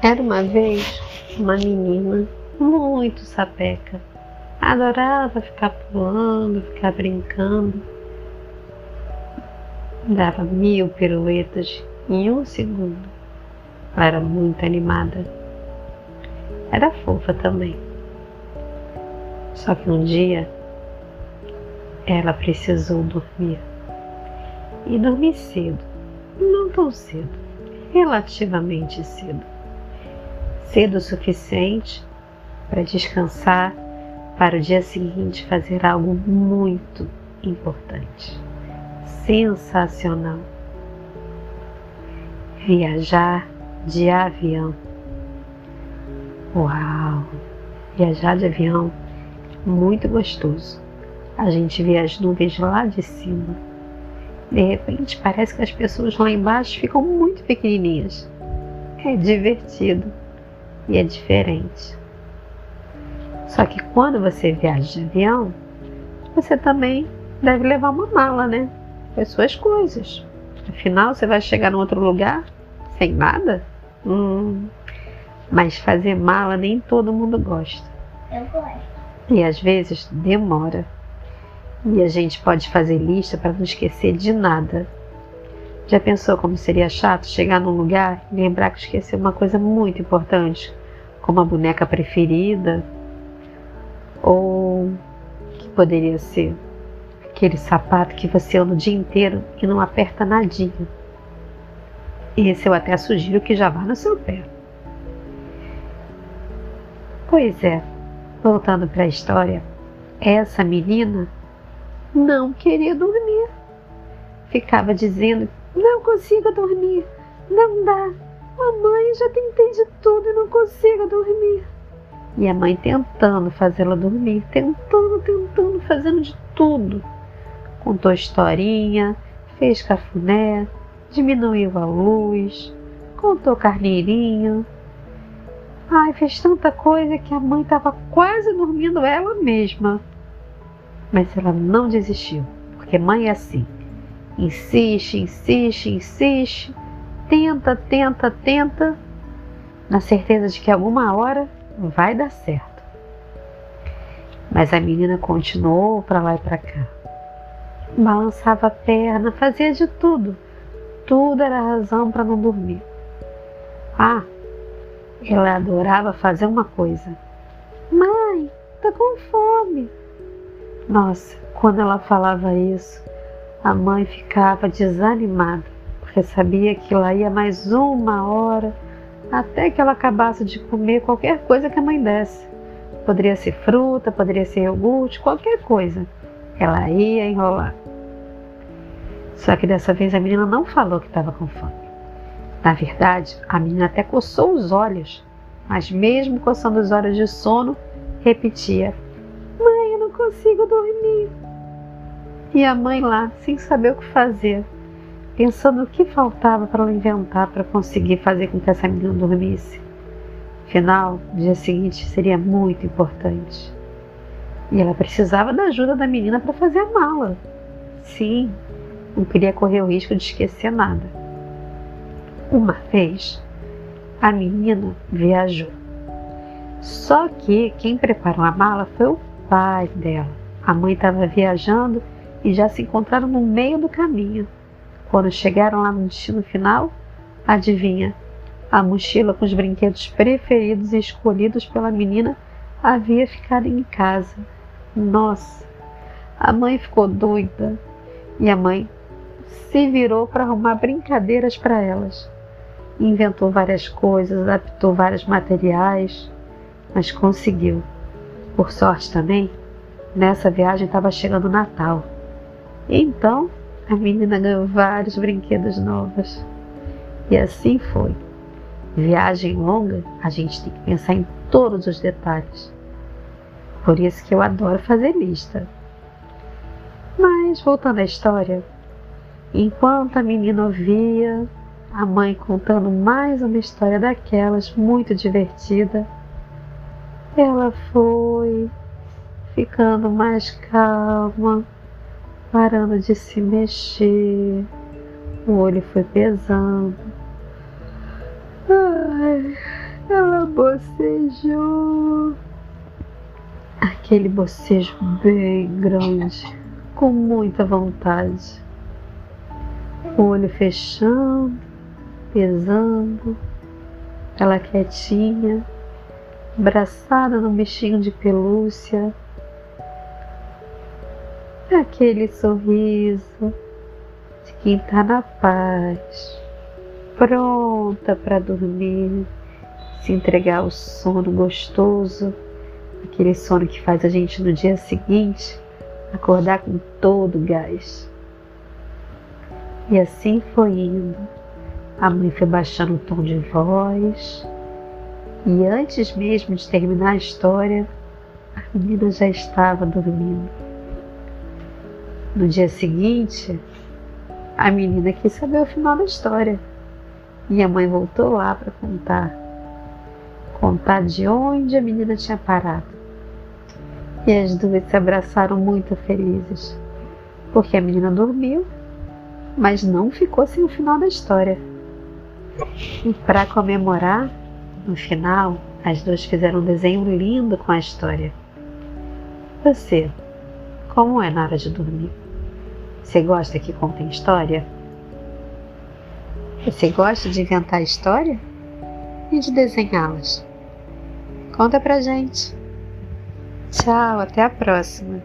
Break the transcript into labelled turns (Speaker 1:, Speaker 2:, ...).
Speaker 1: Era uma vez uma menina muito sapeca. Adorava ficar pulando, ficar brincando. Dava mil piruetas em um segundo. Ela era muito animada. Era fofa também. Só que um dia ela precisou dormir. E dormir cedo. Não tão cedo, relativamente cedo cedo o suficiente para descansar para o dia seguinte fazer algo muito importante, sensacional. Viajar de avião. Uau! Viajar de avião, muito gostoso. A gente vê as nuvens lá de cima. De repente parece que as pessoas lá embaixo ficam muito pequenininhas. É divertido e é diferente. Só que quando você viaja de avião, você também deve levar uma mala, né? Com as suas coisas. Afinal, você vai chegar num outro lugar sem nada? Hum, mas fazer mala nem todo mundo gosta.
Speaker 2: Eu gosto.
Speaker 1: E às vezes demora. E a gente pode fazer lista para não esquecer de nada. Já pensou como seria chato chegar num lugar e lembrar que esqueceu uma coisa muito importante, como a boneca preferida, ou que poderia ser aquele sapato que você anda o dia inteiro e não aperta nadinha. Esse eu até sugiro que já vá no seu pé. Pois é, voltando para a história, essa menina não queria dormir. Ficava dizendo: não consigo dormir, não dá, Mamãe, já tentei de tudo e não consigo dormir. E a mãe tentando fazê-la dormir, tentando, tentando, fazendo de tudo. Contou historinha, fez cafuné, diminuiu a luz, contou carneirinho. Ai, fez tanta coisa que a mãe estava quase dormindo ela mesma. Mas ela não desistiu, porque mãe é assim. Insiste, insiste, insiste tenta, tenta, tenta, na certeza de que alguma hora vai dar certo. Mas a menina continuou para lá e para cá. Balançava a perna, fazia de tudo. Tudo era razão para não dormir. Ah, ela adorava fazer uma coisa. Mãe, tá com fome. Nossa, quando ela falava isso, a mãe ficava desanimada porque sabia que lá ia mais uma hora até que ela acabasse de comer qualquer coisa que a mãe desse. Poderia ser fruta, poderia ser iogurte, qualquer coisa. Ela ia enrolar. Só que dessa vez a menina não falou que estava com fome. Na verdade, a menina até coçou os olhos, mas mesmo coçando os olhos de sono, repetia: Mãe, eu não consigo dormir. E a mãe lá, sem saber o que fazer, pensando o que faltava para ela inventar para conseguir fazer com que essa menina dormisse. Afinal, o dia seguinte seria muito importante. E ela precisava da ajuda da menina para fazer a mala. Sim, não queria correr o risco de esquecer nada. Uma vez, a menina viajou. Só que quem preparou a mala foi o pai dela. A mãe estava viajando e já se encontraram no meio do caminho. Quando chegaram lá no destino final, adivinha? A mochila com os brinquedos preferidos e escolhidos pela menina havia ficado em casa. Nossa! A mãe ficou doida e a mãe se virou para arrumar brincadeiras para elas. Inventou várias coisas, adaptou vários materiais, mas conseguiu. Por sorte também, nessa viagem estava chegando o Natal. Então, a menina ganhou vários brinquedos novos. E assim foi. Viagem longa, a gente tem que pensar em todos os detalhes. Por isso que eu adoro fazer lista. Mas voltando à história, enquanto a menina ouvia a mãe contando mais uma história daquelas muito divertida, ela foi ficando mais calma parando de se mexer, o olho foi pesando. Ai, Ela bocejou. Aquele bocejo bem grande, com muita vontade. O olho fechando, pesando, ela quietinha, abraçada no bichinho de pelúcia. Aquele sorriso de quem está na paz, pronta para dormir, se entregar ao sono gostoso, aquele sono que faz a gente no dia seguinte acordar com todo o gás. E assim foi indo. A mãe foi baixando o tom de voz, e antes mesmo de terminar a história, a menina já estava dormindo. No dia seguinte, a menina quis saber o final da história. E a mãe voltou lá para contar. Contar de onde a menina tinha parado. E as duas se abraçaram muito felizes, porque a menina dormiu, mas não ficou sem o final da história. E para comemorar, no final, as duas fizeram um desenho lindo com a história. Você, como é na hora de dormir? Você gosta que contem história? Você gosta de inventar história e de desenhá-las? Conta pra gente. Tchau, até a próxima.